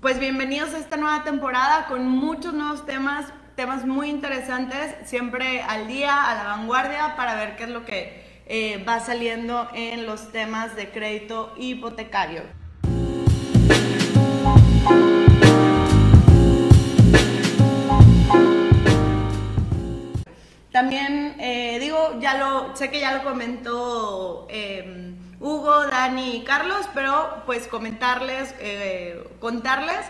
pues bienvenidos a esta nueva temporada con muchos nuevos temas, temas muy interesantes, siempre al día, a la vanguardia, para ver qué es lo que eh, va saliendo en los temas de crédito hipotecario. También eh, digo, ya lo, sé que ya lo comentó eh, Hugo, Dani y Carlos, pero pues comentarles, eh, contarles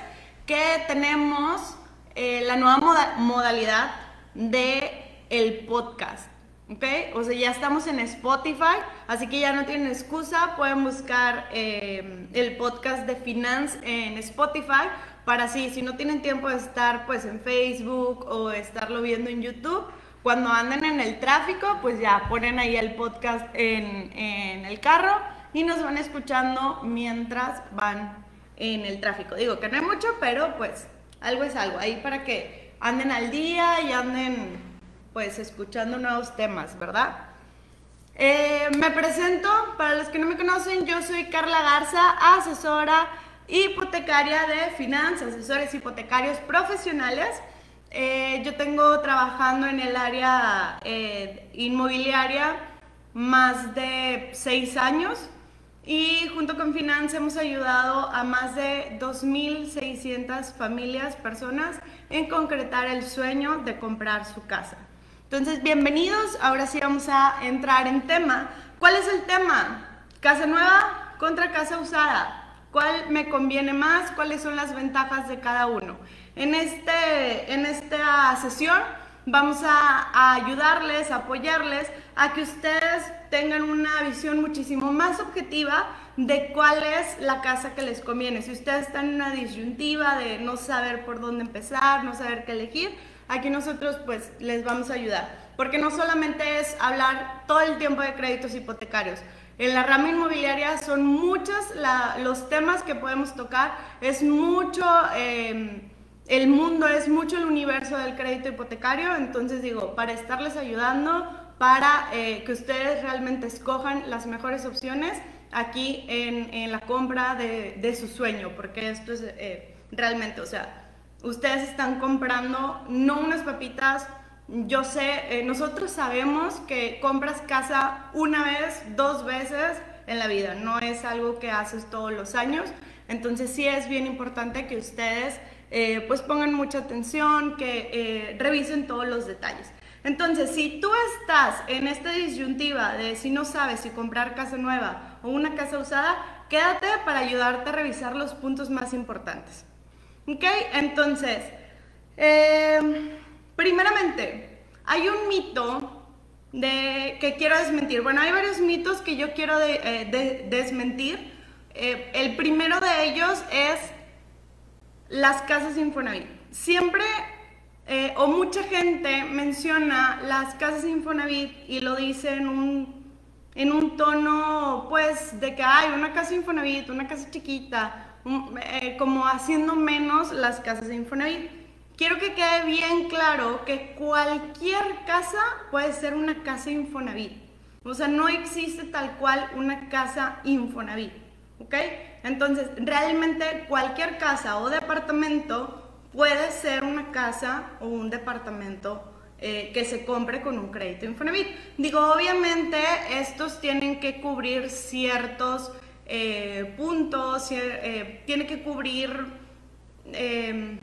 que tenemos la nueva modalidad de el podcast. ¿ok? O sea, ya estamos en Spotify, así que ya no tienen excusa, pueden buscar el podcast de Finance en Spotify para así, si no tienen tiempo de estar pues en Facebook o estarlo viendo en YouTube, cuando anden en el tráfico, pues ya ponen ahí el podcast en, el carro y nos van escuchando mientras van en el tráfico. Digo que no hay mucho, pero pues algo es algo. Ahí para que anden al día y anden pues escuchando nuevos temas, ¿verdad? Eh, me presento, para los que no me conocen, yo soy Carla Garza, asesora hipotecaria de finanzas, asesores hipotecarios profesionales. Eh, yo tengo trabajando en el área eh, inmobiliaria más de seis años y junto con Finanza hemos ayudado a más de 2.600 familias, personas en concretar el sueño de comprar su casa. Entonces, bienvenidos. Ahora sí vamos a entrar en tema. ¿Cuál es el tema? Casa nueva contra casa usada. ¿Cuál me conviene más? ¿Cuáles son las ventajas de cada uno? En, este, en esta sesión vamos a, ayudarles, apoyarles a que ustedes tengan una visión muchísimo más objetiva de cuál es la casa que les conviene. Si ustedes están en una disyuntiva de no saber por dónde empezar, no saber qué elegir, aquí nosotros pues les vamos a ayudar. Porque no solamente es hablar todo el tiempo de créditos hipotecarios. En la rama inmobiliaria son muchos los temas que podemos tocar, es mucho... Eh, el mundo es mucho el universo del crédito hipotecario, entonces digo, para estarles ayudando, para eh, que ustedes realmente escojan las mejores opciones aquí en, la compra de, su sueño, porque esto es eh, realmente, o sea, ustedes están comprando no unas papitas, yo sé, eh, nosotros sabemos que compras casa una vez, dos veces en la vida, no es algo que haces todos los años, entonces sí es bien importante que ustedes eh, pues pongan mucha atención, que eh, revisen todos los detalles. Entonces, si tú estás en esta disyuntiva de si no sabes si comprar casa nueva o una casa usada, quédate para ayudarte a revisar los puntos más importantes. ¿Ok? Entonces, eh, primeramente, hay un mito de, que quiero desmentir. Bueno, hay varios mitos que yo quiero desmentir. el primero de ellos es las casas Infonavit. Siempre eh, o mucha gente menciona las casas Infonavit y lo dice en un, en un tono pues de que hay una casa Infonavit, una casa chiquita, eh, como haciendo menos las casas Infonavit. Quiero que quede bien claro que cualquier casa puede ser una casa Infonavit. O sea, no existe tal cual una casa Infonavit. ¿Ok? Entonces, realmente cualquier casa o departamento puede ser una casa o un departamento eh, que se compre con un crédito Infonavit. Digo, obviamente estos tienen que cubrir ciertos eh, puntos, eh, tiene que cubrir,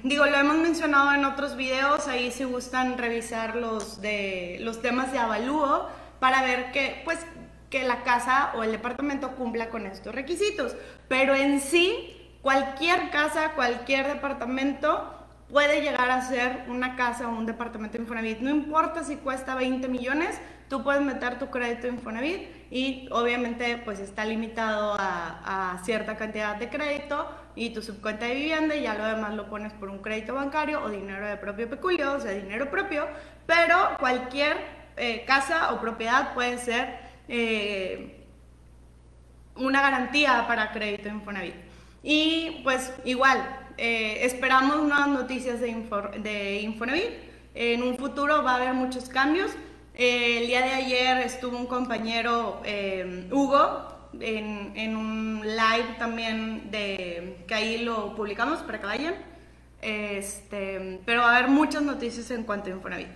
digo, lo hemos mencionado en otros videos, ahí si gustan revisar los, de, los temas de avalúo para ver que, pues, que la casa o el departamento cumpla con estos requisitos. Pero en sí, cualquier casa, cualquier departamento puede llegar a ser una casa o un departamento Infonavit. No importa si cuesta 20 millones, tú puedes meter tu crédito Infonavit y obviamente pues está limitado a, cierta cantidad de crédito y tu subcuenta de vivienda y ya lo demás lo pones por un crédito bancario o dinero de propio peculio, o sea, dinero propio, pero cualquier eh, casa o propiedad puede ser eh, una garantía para crédito Infonavit. Y pues igual, eh, esperamos nuevas noticias de, de, Infonavit. En un futuro va a haber muchos cambios. Eh, el día de ayer estuvo un compañero, Hugo, en, un live también de que ahí lo publicamos para que vayan. Este, pero va a haber muchas noticias en cuanto a Infonavit.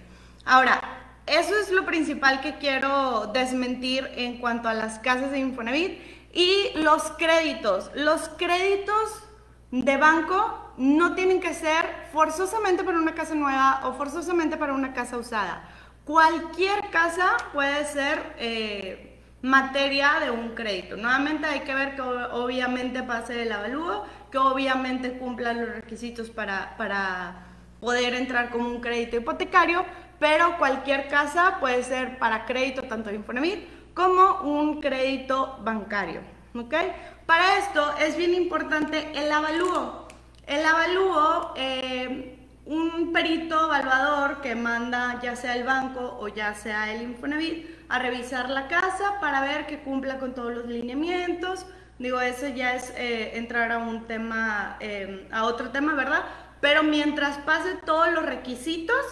Ahora, eso es lo principal que quiero desmentir en cuanto a las casas de Infonavit y los créditos. Los créditos de banco no tienen que ser forzosamente para una casa nueva o forzosamente para una casa usada. Cualquier casa puede ser eh, materia de un crédito. Nuevamente hay que ver que obviamente pase el avalúo, que obviamente cumpla los requisitos para, para poder entrar como un crédito hipotecario, pero cualquier casa puede ser para crédito tanto de Infonavit como un crédito bancario. ¿ok? Para esto es bien importante el avalúo. El avalúo, eh, un perito evaluador que manda ya sea el banco o ya sea el Infonavit a revisar la casa para ver que cumpla con todos los lineamientos. Digo, eso ya es eh, entrar a un tema, eh, a otro tema, ¿verdad? Pero mientras pase todos los requisitos,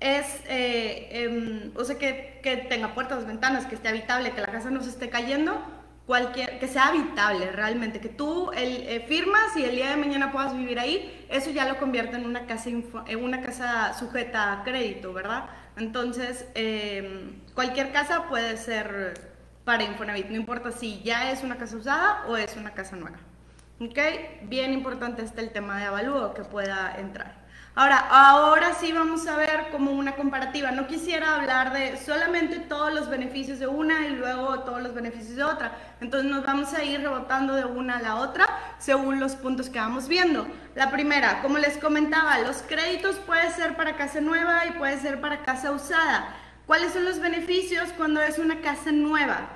es, em, o sea, que, que tenga puertas, ventanas, que esté habitable, que la casa no se esté cayendo, cualquier, que sea habitable realmente, que tú el, eh, firmas y el día de mañana puedas vivir ahí, eso ya lo convierte en una casa, en una casa sujeta a crédito, ¿verdad? Entonces, em, cualquier casa puede ser para Infonavit, no importa si ya es una casa usada o es una casa nueva. ¿Ok? Bien importante está el tema de avalúo que pueda entrar. Ahora, ahora sí vamos a ver como una comparativa. No quisiera hablar de solamente todos los beneficios de una y luego todos los beneficios de otra. Entonces nos vamos a ir rebotando de una a la otra según los puntos que vamos viendo. La primera, como les comentaba, los créditos puede ser para casa nueva y puede ser para casa usada. ¿Cuáles son los beneficios cuando es una casa nueva?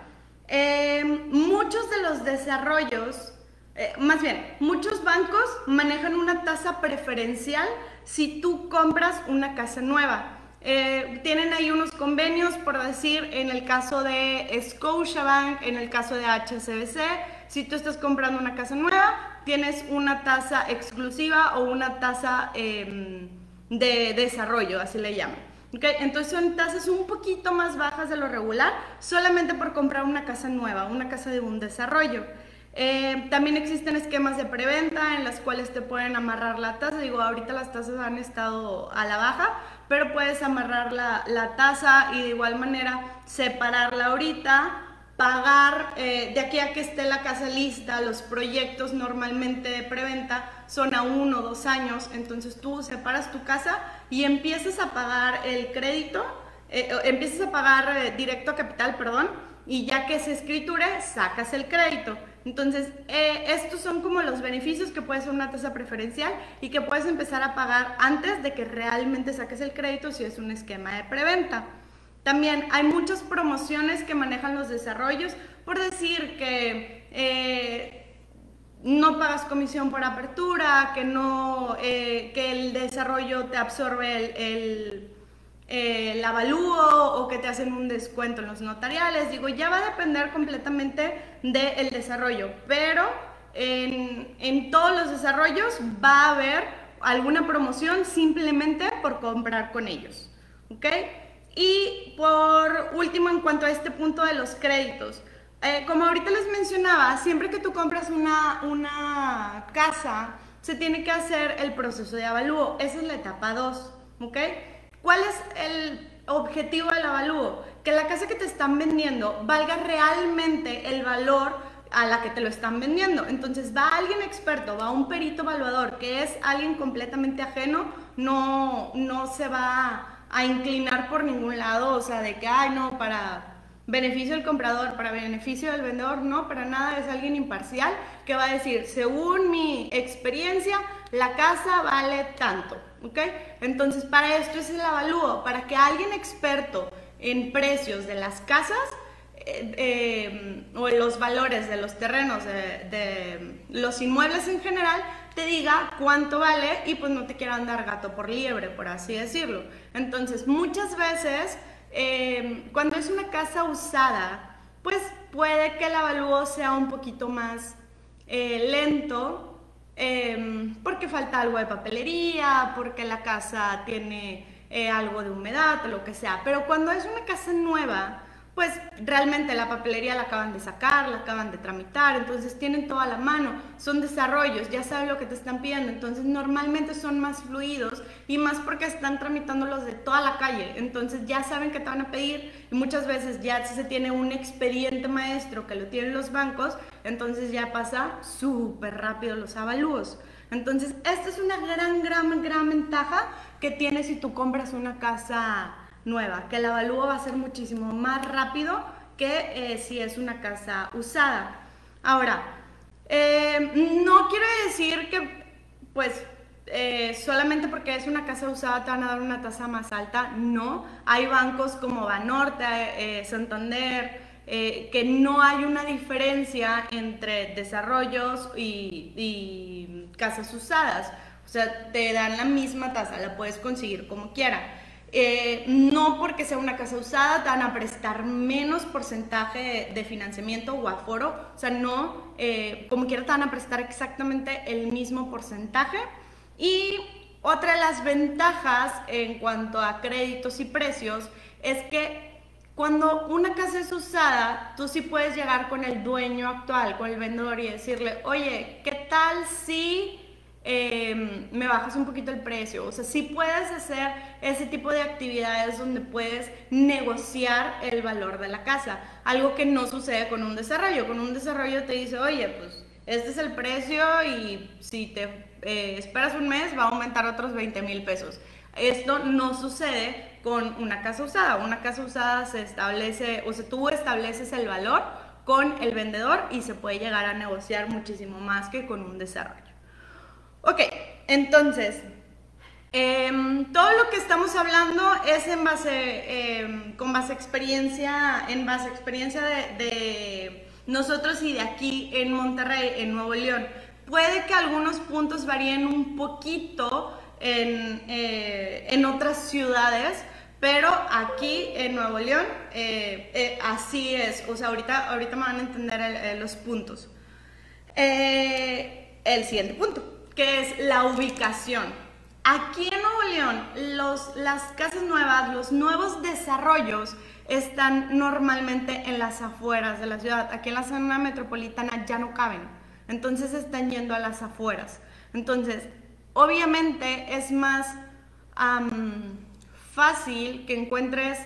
Eh, muchos de los desarrollos, eh, más bien, muchos bancos manejan una tasa preferencial si tú compras una casa nueva. Eh, tienen ahí unos convenios, por decir, en el caso de Scotiabank, en el caso de HSBC, si tú estás comprando una casa nueva, tienes una tasa exclusiva o una tasa em, de desarrollo, así le llaman. Okay, entonces son tasas un poquito más bajas de lo regular, solamente por comprar una casa nueva, una casa de un desarrollo. Eh, también existen esquemas de preventa en las cuales te pueden amarrar la tasa. Digo, ahorita las tasas han estado a la baja, pero puedes amarrar la, la tasa y de igual manera separarla ahorita, pagar eh, de aquí a que esté la casa lista. Los proyectos normalmente de preventa son a uno o dos años, entonces tú separas tu casa y empiezas a pagar el crédito, eh, empiezas a pagar directo a capital, perdón, y ya que se escriture, sacas el crédito. Entonces, eh, estos son como los beneficios que puede ser una tasa preferencial y que puedes empezar a pagar antes de que realmente saques el crédito si es un esquema de preventa. También hay muchas promociones que manejan los desarrollos, por decir que eh, no pagas comisión por apertura, que, no, eh, que el desarrollo te absorbe el eh, el avalúo o que te hacen un descuento en los notariales. Digo, ya va a depender completamente del desarrollo, pero en, en todos los desarrollos va a haber alguna promoción simplemente por comprar con ellos. ¿Ok? Y por último, en cuanto a este punto de los créditos, eh, como ahorita les mencionaba, siempre que tú compras una, una casa, se tiene que hacer el proceso de avalúo. Esa es la etapa 2. ¿Ok? ¿Cuál es el objetivo del avalúo? Que la casa que te están vendiendo valga realmente el valor a la que te lo están vendiendo. Entonces va alguien experto, va un perito evaluador, que es alguien completamente ajeno, no, no se va a inclinar por ningún lado, o sea, de que, ay, no, para beneficio del comprador, para beneficio del vendedor, no, para nada, es alguien imparcial que va a decir, según mi experiencia, la casa vale tanto. ¿Ok? Entonces, para esto es el avalúo, para que alguien experto en precios de las casas eh, eh, o los valores de los terrenos, de, los inmuebles en general, te diga cuánto vale y pues no te quiera andar gato por liebre, por así decirlo. Entonces, muchas veces, eh, cuando es una casa usada, pues puede que el avalúo sea un poquito más lento Em, porque falta algo de papelería, porque la casa tiene eh, algo de humedad o lo que sea. Pero cuando es una casa nueva, pues realmente la papelería la acaban de sacar, la acaban de tramitar, entonces tienen toda la mano, son desarrollos, ya saben lo que te están pidiendo, entonces normalmente son más fluidos y más porque están tramitando los de toda la calle, entonces ya saben que te van a pedir y muchas veces ya se tiene un expediente maestro que lo tienen los bancos, entonces ya pasa súper rápido los avalúos. Entonces, esta es una gran, gran, gran ventaja que tienes si tú compras una casa nueva, que el avalúo va a ser muchísimo más rápido que eh, si es una casa usada. Ahora, eh, no quiere decir que, pues, eh, solamente porque es una casa usada te van a dar una tasa más alta. No, hay bancos como Banorte, Santander, que no hay una diferencia entre desarrollos y, y casas usadas. O sea, te dan la misma tasa, la puedes conseguir como quiera. Eh, no porque sea una casa usada te van a prestar menos porcentaje de, financiamiento o aforo, o sea, no, eh, como quiera te van a prestar exactamente el mismo porcentaje. Y otra de las ventajas en cuanto a créditos y precios es que cuando una casa es usada, tú sí puedes llegar con el dueño actual, con el vendedor y decirle, oye, ¿qué tal si Em, me bajas un poquito el precio. O sea, sí puedes hacer ese tipo de actividades donde puedes negociar el valor de la casa. Algo que no sucede con un desarrollo. Con un desarrollo te dice, oye, pues este es el precio y si te eh, esperas un mes va a aumentar otros 20 mil pesos. Esto no sucede con una casa usada. Una casa usada se establece, o sea, tú estableces el valor con el vendedor y se puede llegar a negociar muchísimo más que con un desarrollo. Ok, entonces, em, todo lo que estamos hablando es en base, em, con base experiencia, en base experiencia de, nosotros y de aquí en Monterrey, en Nuevo León. Puede que algunos puntos varíen un poquito en, eh, en otras ciudades, pero aquí en Nuevo León eh, eh, así es. O sea, ahorita, ahorita me van a entender los puntos. el siguiente punto que es la ubicación. Aquí en Nuevo León, los, las casas nuevas, los nuevos desarrollos están normalmente en las afueras de la ciudad. Aquí en la zona metropolitana ya no caben. Entonces están yendo a las afueras. Entonces, obviamente es más fácil que encuentres,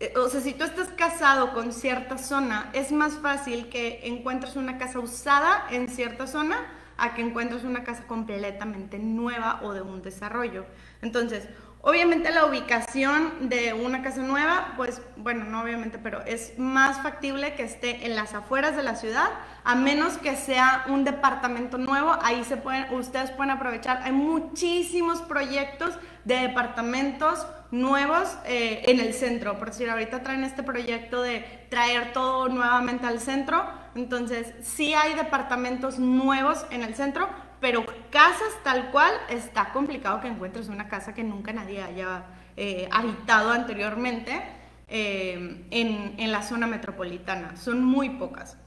eh, o sea, si tú estás casado con cierta zona, es más fácil que encuentres una casa usada en cierta zona a que encuentres una casa completamente nueva o de un desarrollo. Entonces, obviamente la ubicación de una casa nueva, pues bueno, no obviamente, pero es más factible que esté en las afueras de la ciudad, a menos que sea un departamento nuevo, ahí se pueden, ustedes pueden aprovechar. Hay muchísimos proyectos de departamentos nuevos eh, en el centro. Por decir, ahorita traen este proyecto de traer todo nuevamente al centro. Entonces, sí hay departamentos nuevos en el centro, pero casas tal cual está complicado que encuentres una casa que nunca nadie haya eh, habitado anteriormente eh, en, en la zona metropolitana. Son muy pocas.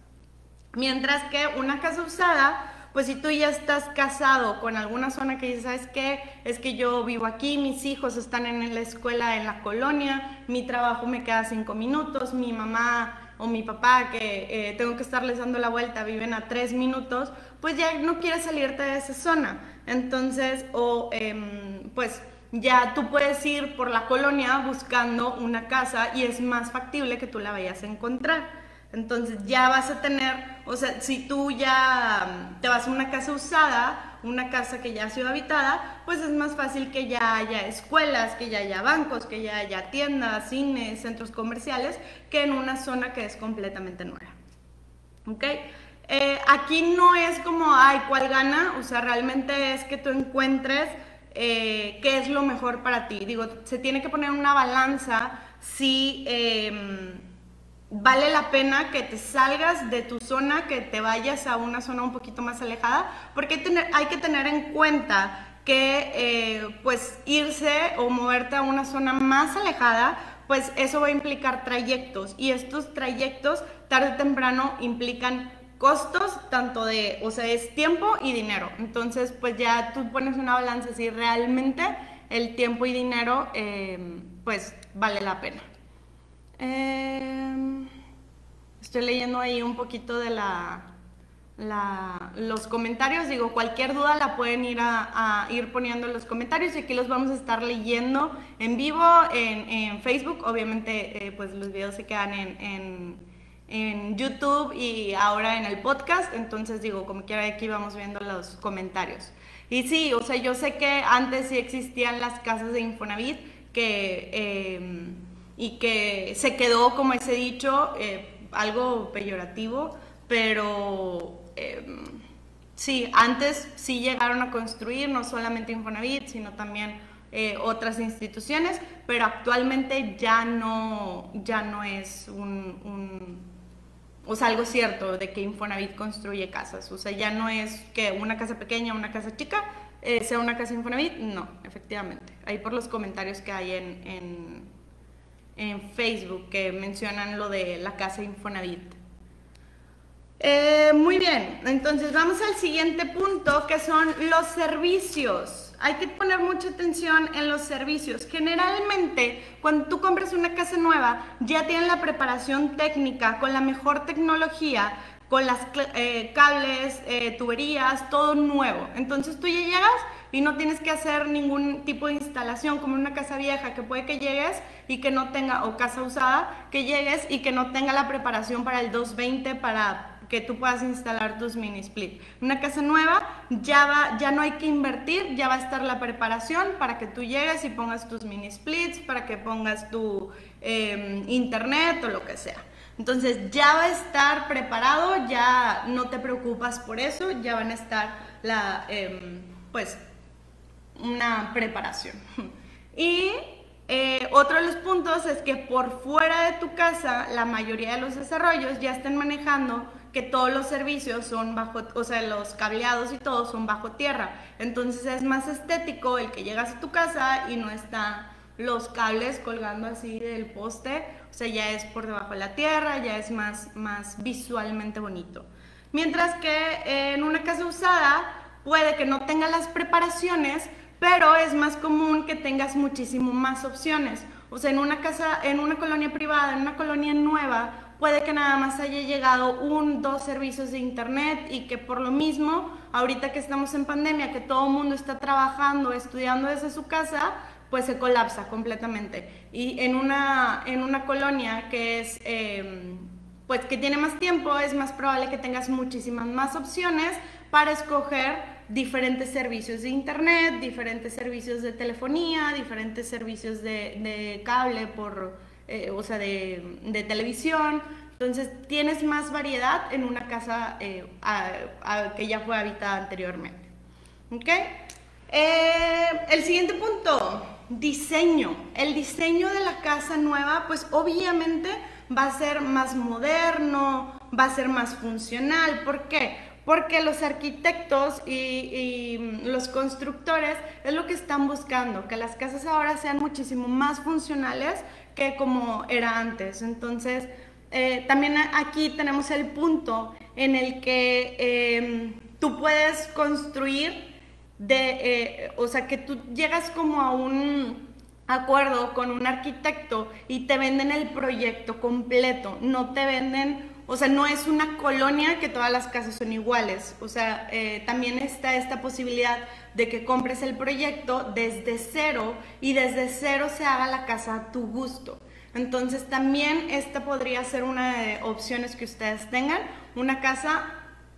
Mientras que una casa usada pues si tú ya estás casado con alguna zona que dices, ¿sabes qué? Es que yo vivo aquí, mis hijos están en la escuela en la colonia, mi trabajo me queda cinco minutos, mi mamá o mi papá que eh, tengo que estarles dando la vuelta viven a tres minutos, pues ya no quieres salirte de esa zona. Entonces, o em, pues ya tú puedes ir por la colonia buscando una casa y es más factible que tú la vayas a encontrar. Entonces ya vas a tener, o sea, si tú ya mm, te vas a una casa usada, una casa que ya ha sido habitada, pues es más fácil que ya haya escuelas, que ya haya bancos, que ya haya tiendas, cines, centros comerciales, que en una zona que es completamente nueva. ¿Ok? Eh, aquí no es como, ay, ¿cuál gana? O sea, realmente es que tú encuentres eh, qué es lo mejor para ti. Digo, se tiene que poner una balanza si... Em, vale la pena que te salgas de tu zona, que te vayas a una zona un poquito más alejada, porque hay, que tener en cuenta que eh, pues irse o moverte a una zona más alejada, pues eso va a implicar trayectos y estos trayectos tarde o temprano implican costos tanto de, o sea, es tiempo y dinero. Entonces, pues ya tú pones una balanza si realmente el tiempo y dinero, eh, pues vale la pena. Em, estoy leyendo ahí un poquito de la, los comentarios. Digo, cualquier duda la pueden ir a, ir poniendo en los comentarios y aquí los vamos a estar leyendo en vivo en, Facebook. Obviamente, eh, pues los videos se quedan en, YouTube y ahora en el podcast. Entonces, digo, como quiera, aquí vamos viendo los comentarios. Y sí, o sea, yo sé que antes sí existían las casas de Infonavit que, em, y que se quedó como ese dicho, eh, algo peyorativo, pero em, sí, antes sí llegaron a construir no solamente Infonavit, sino también eh, otras instituciones, pero actualmente ya no, ya no es un o sea, algo cierto de que Infonavit construye casas. O sea, ya no es que una casa pequeña, una casa chica, eh, sea una casa Infonavit. No, efectivamente. Ahí por los comentarios que hay en, en, Facebook que mencionan lo de la casa Infonavit. Eh, muy bien, entonces vamos al siguiente punto que son los servicios hay que poner mucha atención en los servicios. Generalmente, cuando tú compras una casa nueva, ya tienen la preparación técnica con la mejor tecnología, con las eh, cables, eh, tuberías, todo nuevo. Entonces tú ya llegas y no tienes que hacer ningún tipo de instalación como una casa vieja que puede que llegues y que no tenga, o casa usada, que llegues y que no tenga la preparación para el 220 para que tú puedas instalar tus mini split. Una casa nueva ya, va, ya no hay que invertir, ya va a estar la preparación para que tú llegues y pongas tus mini splits, para que pongas tu em, internet o lo que sea. Entonces ya va a estar preparado, ya no te preocupas por eso, ya van a estar la, em, pues, una preparación. Y eh, otro de los puntos es que por fuera de tu casa, la mayoría de los desarrollos ya estén manejando que todos los servicios son bajo, o sea, los cableados y todo son bajo tierra. Entonces es más estético el que llegas a tu casa y no están los cables colgando así del poste, o sea, ya es por debajo de la tierra, ya es más, más visualmente bonito. Mientras que en una casa usada puede que no tenga las preparaciones, pero es más común que tengas muchísimo más opciones. O sea, en una casa, en una colonia privada, en una colonia nueva, puede que nada más haya llegado un, dos servicios de internet y que por lo mismo, ahorita que estamos en pandemia, que todo el mundo está trabajando, estudiando desde su casa, pues se colapsa completamente. Y en una, en una colonia que es, em, pues que tiene más tiempo, es más probable que tengas muchísimas más opciones para escoger diferentes servicios de internet, diferentes servicios de telefonía, diferentes servicios de, de cable por eh, o sea, de, televisión. Entonces tienes más variedad en una casa eh, que ya fue habitada anteriormente. ¿Ok? Eh, el siguiente punto, diseño. El diseño de la casa nueva, pues obviamente va a ser más moderno, va a ser más funcional. ¿Por qué? Porque los arquitectos y, y, los constructores es lo que están buscando, que las casas ahora sean muchísimo más funcionales que como era antes. Entonces, eh, también aquí tenemos el punto en el que em, tú puedes construir de, eh, o sea, que tú llegas como a un acuerdo con un arquitecto y te venden el proyecto completo, no te venden, o sea, no es una colonia que todas las casas son iguales, o sea, eh, también está esta posibilidad de que compres el proyecto desde cero y desde cero se haga la casa a tu gusto. Entonces también esta podría ser una de opciones que ustedes tengan, una casa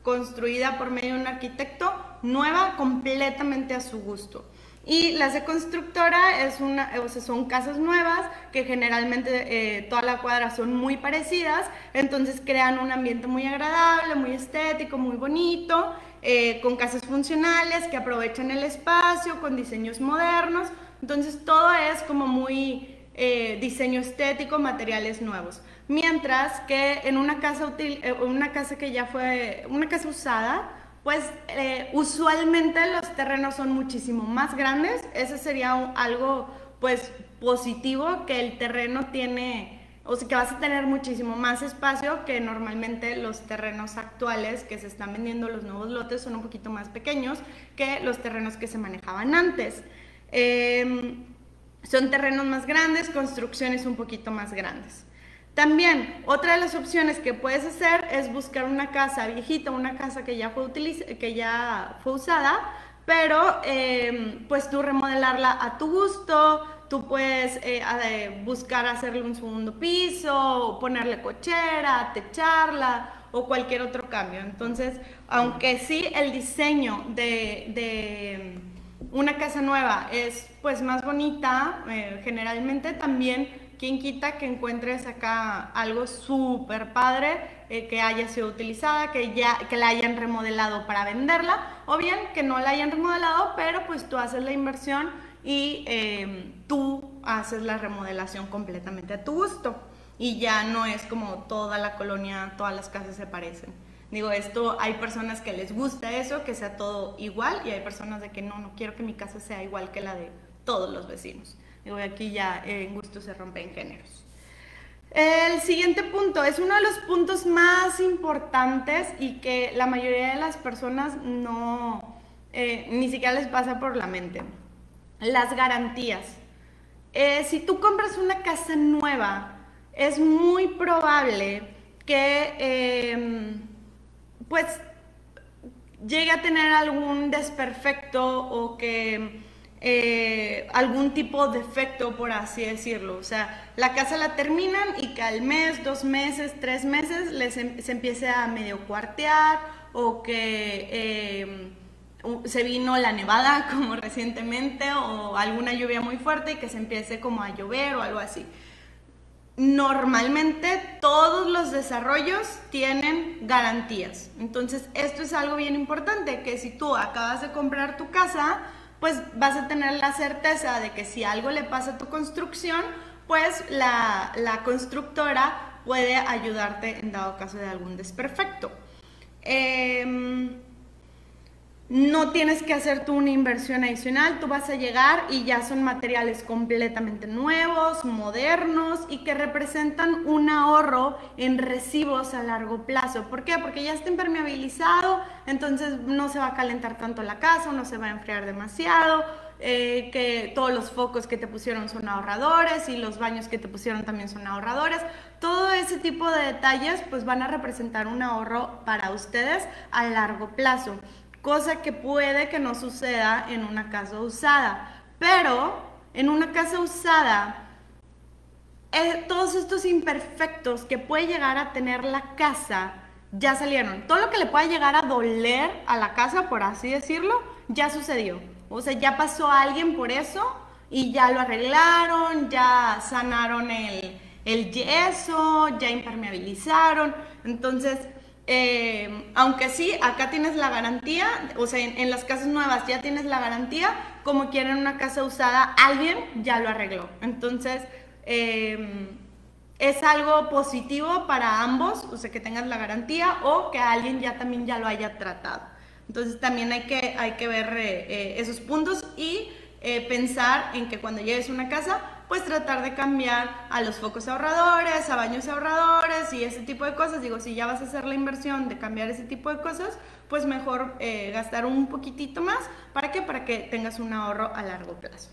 construida por medio de un arquitecto nueva completamente a su gusto. Y las de constructora es una, o sea, son casas nuevas que generalmente eh, toda la cuadra son muy parecidas, entonces crean un ambiente muy agradable, muy estético, muy bonito eh, con casas funcionales que aprovechan el espacio, con diseños modernos. Entonces todo es como muy eh, diseño estético, materiales nuevos. Mientras que en una casa, útil, eh, una casa que ya fue, una casa usada, pues usualmente los terrenos son muchísimo más grandes. Ese sería algo pues positivo que el terreno tiene o sea que vas a tener muchísimo más espacio que normalmente los terrenos actuales que se están vendiendo, los nuevos lotes son un poquito más pequeños que los terrenos que se manejaban antes. Em, son terrenos más grandes, construcciones un poquito más grandes. También, otra de las opciones que puedes hacer es buscar una casa viejita, una casa que ya fue, que ya fue usada, pero em, pues tú remodelarla a tu gusto, tú puedes eh, buscar hacerle un segundo piso, ponerle cochera, techarla o cualquier otro cambio. Entonces, aunque sí el diseño de, una casa nueva es pues más bonita, eh, generalmente también ¿Quién quita que encuentres acá algo súper padre, eh, que haya sido utilizada, que ya que la hayan remodelado para venderla, o bien que no la hayan remodelado, pero pues tú haces la inversión y em, tú haces la remodelación completamente a tu gusto. Y ya no es como toda la colonia, todas las casas se parecen. Digo, esto hay personas que les gusta eso, que sea todo igual, y hay personas de que no, no quiero que mi casa sea igual que la de todos los vecinos. Digo, aquí ya en gusto se rompen géneros. El siguiente punto es uno de los puntos más importantes y que la mayoría de las personas no, eh, ni siquiera les pasa por la mente. Las garantías. Eh, si tú compras una casa nueva, es muy probable que em, pues llegue a tener algún desperfecto o que eh, algún tipo de defecto, por así decirlo. O sea, la casa la terminan y que al mes, dos meses, tres meses les, em, se empiece a medio cuartear o que em, se vino la nevada como recientemente o alguna lluvia muy fuerte y que se empiece como a llover o algo así. Normalmente todos los desarrollos tienen garantías. Entonces, esto es algo bien importante, que si tú acabas de comprar tu casa, pues vas a tener la certeza de que si algo le pasa a tu construcción, pues la, constructora puede ayudarte en dado caso de algún desperfecto. Em, no tienes que hacer tú una inversión adicional, tú vas a llegar y ya son materiales completamente nuevos, modernos y que representan un ahorro en recibos a largo plazo. ¿Por qué? Porque ya está impermeabilizado, entonces no se va a calentar tanto la casa, no se va a enfriar demasiado, eh, que todos los focos que te pusieron son ahorradores y los baños que te pusieron también son ahorradores. Todo ese tipo de detalles pues van a representar un ahorro para ustedes a largo plazo cosa que puede que no suceda en una casa usada. Pero en una casa usada, eh, todos estos imperfectos que puede llegar a tener la casa ya salieron. Todo lo que le pueda llegar a doler a la casa, por así decirlo, ya sucedió. O sea, ya pasó alguien por eso y ya lo arreglaron, ya sanaron el, el yeso, ya impermeabilizaron. Entonces, eh, aunque sí, acá tienes la garantía, o sea, en, las casas nuevas ya tienes la garantía, como quieren una casa usada, alguien ya lo arregló. Entonces, em, es algo positivo para ambos, o sea, que tengas la garantía o que alguien ya también ya lo haya tratado. Entonces, también hay que, hay que ver eh, eh, esos puntos y pensar en que cuando llegues a una casa, pues tratar de cambiar a los focos ahorradores, a baños ahorradores y ese tipo de cosas. Digo, si ya vas a hacer la inversión de cambiar ese tipo de cosas, pues mejor eh, gastar un poquitito más. ¿Para qué? Para que tengas un ahorro a largo plazo.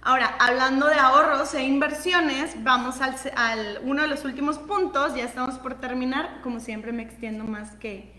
Ahora, hablando de ahorros e inversiones, vamos al, al, uno de los últimos puntos, ya estamos por terminar, como siempre me extiendo más que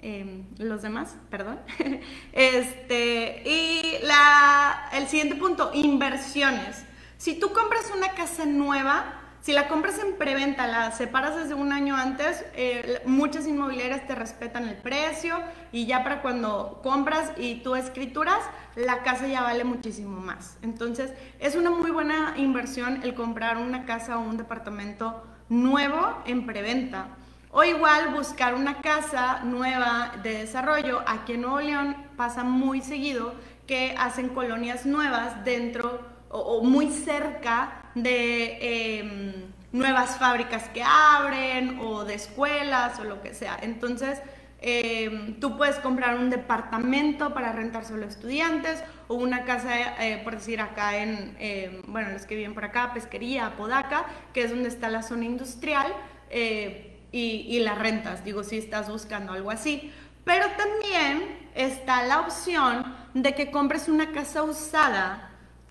em, los demás, perdón. este, y la, el siguiente punto, inversiones. Si tú compras una casa nueva, si la compras en preventa, la separas desde un año antes, eh, muchas inmobiliarias te respetan el precio y ya para cuando compras y tú escrituras, la casa ya vale muchísimo más. Entonces, es una muy buena inversión el comprar una casa o un departamento nuevo en preventa. O igual buscar una casa nueva de desarrollo. Aquí en Nuevo León pasa muy seguido que hacen colonias nuevas dentro o, muy cerca de em, nuevas fábricas que abren o de escuelas o lo que sea. Entonces, em, tú puedes comprar un departamento para rentar solo estudiantes o una casa, eh, por decir acá en, em, bueno, los que viven por acá, Pesquería, Podaca, que es donde está la zona industrial, eh, y, y las rentas, digo, si estás buscando algo así. Pero también está la opción de que compres una casa usada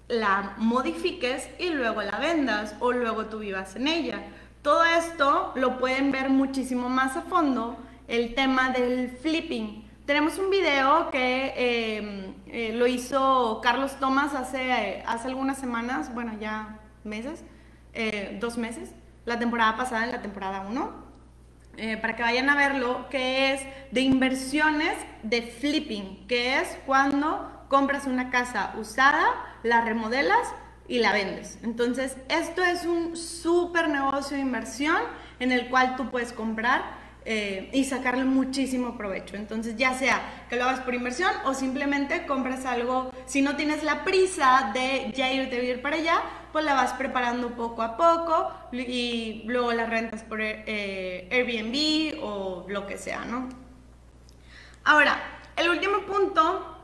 la modifiques y luego la vendas o luego tú vivas en ella. todo esto lo pueden ver muchísimo más a fondo, el tema del flipping. Tenemos un video que em, eh, lo hizo Carlos Tomás hace, hace algunas semanas, bueno, ya meses, eh, dos meses, la temporada pasada, en la temporada 1. Eh, para que vayan a verlo, que es de inversiones de flipping, que es cuando compras una casa usada, la remodelas y la vendes. Entonces, esto es un súper negocio de inversión en el cual tú puedes comprar eh, y sacarle muchísimo provecho. Entonces, ya sea que lo hagas por inversión o simplemente compras algo, si no tienes la prisa de ya irte a vivir para allá, pues la vas preparando poco a poco y luego la rentas por eh, Airbnb o lo que sea, ¿no? Ahora, el último punto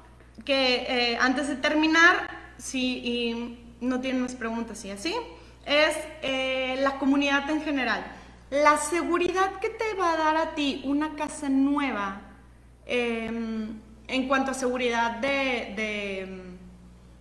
que eh, antes de terminar, si no tienen más preguntas y así, es eh, la comunidad en general. La seguridad que te va a dar a ti una casa nueva em, en cuanto a seguridad de,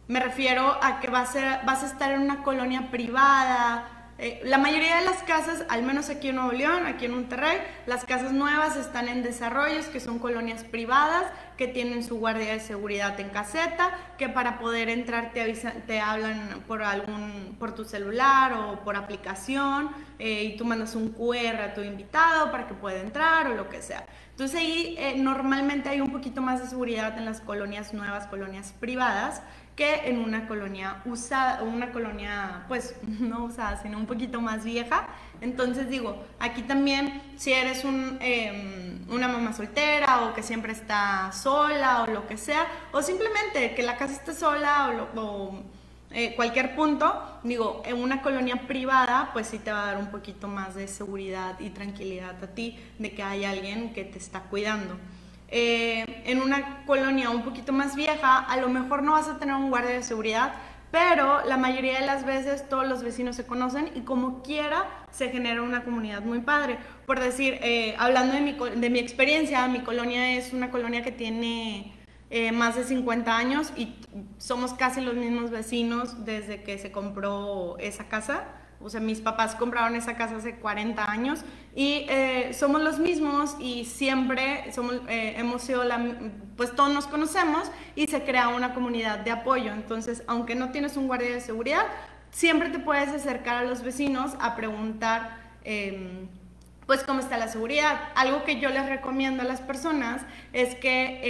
me refiero a que vas a, vas a estar en una colonia privada, eh, la mayoría de las casas, al menos aquí en Nuevo León, aquí en Monterrey, las casas nuevas están en desarrollos, que son colonias privadas, que tienen su guardia de seguridad en caseta, que para poder entrar te, hablan por, algún, por tu celular o por aplicación eh, y tú mandas un QR a tu invitado para que pueda entrar o lo que sea. Entonces ahí eh, normalmente hay un poquito más de seguridad en las colonias nuevas, colonias privadas, que en una colonia usada, una colonia pues no usada, sino un poquito más vieja. Entonces digo, aquí también si eres em, una mamá soltera o que siempre está sola o lo que sea, o simplemente que la casa esté sola o, eh, cualquier punto, digo, en una colonia privada pues sí te va a dar un poquito más de seguridad y tranquilidad a ti de que hay alguien que te está cuidando. Eh, en una colonia un poquito más vieja, a lo mejor no vas a tener un guardia de seguridad, pero la mayoría de las veces todos los vecinos se conocen y como quiera se genera una comunidad muy padre. Por decir, eh, hablando de mi, de mi, experiencia, mi colonia es una colonia que tiene eh, más de 50 años y somos casi los mismos vecinos desde que se compró esa casa. O sea, mis papás compraron esa casa hace 40 años y eh, somos los mismos y siempre eh, hemos sido la, pues todos nos conocemos y se crea una comunidad de apoyo. Entonces, aunque no tienes un guardia de seguridad, siempre te puedes acercar a los vecinos a preguntar, em, pues, cómo está la seguridad. Algo que yo les recomiendo a las personas es que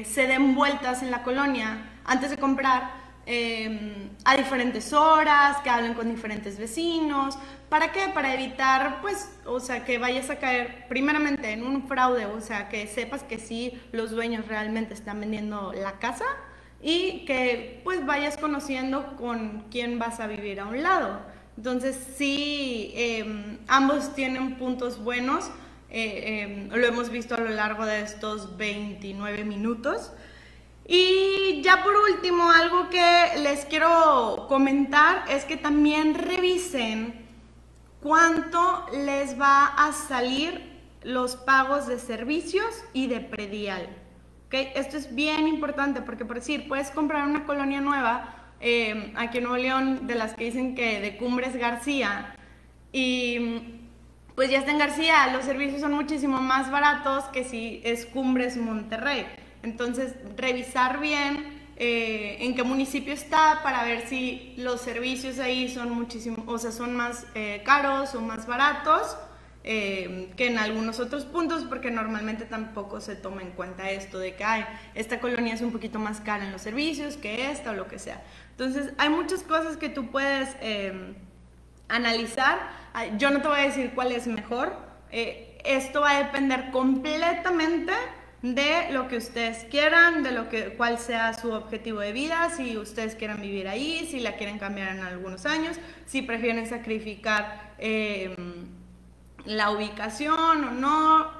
eh, se den vueltas en la colonia antes de comprar Em, a diferentes horas, que hablen con diferentes vecinos. ¿Para qué? Para evitar, pues, o sea, que vayas a caer primeramente en un fraude, o sea, que sepas que sí los dueños realmente están vendiendo la casa y que pues vayas conociendo con quién vas a vivir a un lado. Entonces, sí, em, ambos tienen puntos buenos. Eh, em, lo hemos visto a lo largo de estos 29 minutos. Y ya por último, algo que les quiero comentar es que también revisen cuánto les va a salir los pagos de servicios y de predial. ¿Okay? Esto es bien importante porque, por decir, puedes comprar una colonia nueva eh, aquí en Nuevo León, de las que dicen que de Cumbres García, y pues ya está en García, los servicios son muchísimo más baratos que si es Cumbres Monterrey. Entonces, revisar bien eh, en qué municipio está para ver si los servicios ahí son muchísimo, o sea, son más eh, caros o más baratos eh, que en algunos otros puntos, porque normalmente tampoco se toma en cuenta esto de que esta colonia es un poquito más cara en los servicios que esta o lo que sea. Entonces, hay muchas cosas que tú puedes analizar. Yo no te voy a decir cuál es mejor. esto va a depender completamente de lo que ustedes quieran, de lo que, cuál sea su objetivo de vida, si ustedes quieren vivir ahí, si la quieren cambiar en algunos años, si prefieren sacrificar em, la ubicación o no,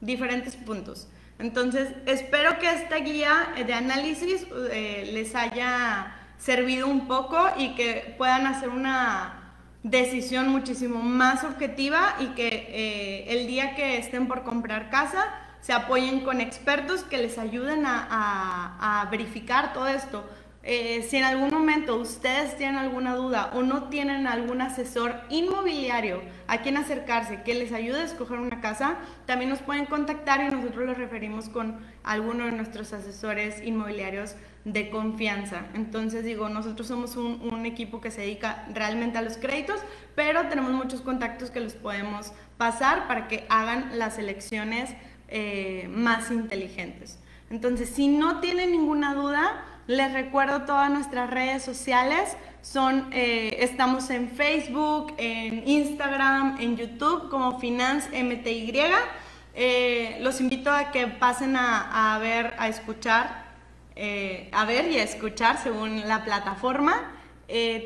diferentes puntos. Entonces, espero que esta guía de análisis eh, les haya servido un poco y que puedan hacer una decisión muchísimo más objetiva y que eh, el día que estén por comprar casa, se apoyen con expertos que les ayuden a, verificar todo esto. eh, si en algún momento ustedes tienen alguna duda o no tienen algún asesor inmobiliario a quien acercarse que les ayude a escoger una casa, también nos pueden contactar y nosotros los referimos con alguno de nuestros asesores inmobiliarios de confianza. Entonces digo, nosotros somos un, equipo que se dedica realmente a los créditos, pero tenemos muchos contactos que los podemos pasar para que hagan las elecciones eh, más inteligentes. Entonces, si no tienen ninguna duda, les recuerdo todas nuestras redes sociales. Son, eh, estamos en Facebook, en Instagram, en YouTube como Finance MTY. Eh, los invito a que pasen a, ver, a escuchar, a ver y a escuchar según la plataforma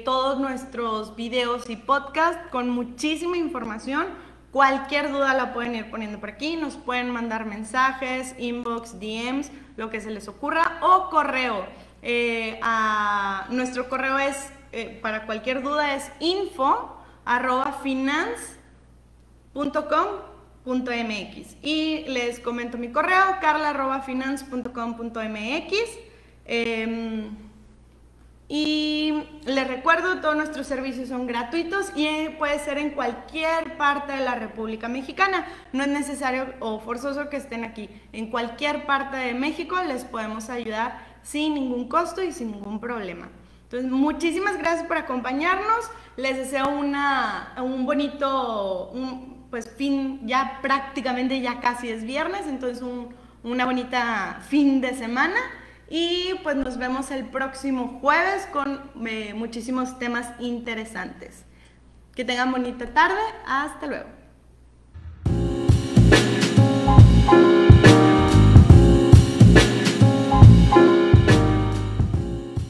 todos nuestros videos y podcasts con muchísima información. Cualquier duda la pueden ir poniendo por aquí, nos pueden mandar mensajes, inbox, DMs, lo que se les ocurra o correo eh, nuestro correo es, eh, para cualquier duda, es info arroba. Y les comento mi correo, carla arroba finance.com.mx. Em, y les recuerdo, todos nuestros servicios son gratuitos y eh, puede ser en cualquier parte de la República Mexicana. No es necesario o forzoso que estén aquí. En cualquier parte de México les podemos ayudar sin ningún costo y sin ningún problema. Entonces, muchísimas gracias por acompañarnos. Les deseo una, un bonito un, pues, fin, ya prácticamente ya casi es viernes, entonces un, una bonita fin de semana. Y pues nos vemos el próximo jueves con eh, muchísimos temas interesantes. Que tengan bonita tarde. Hasta luego.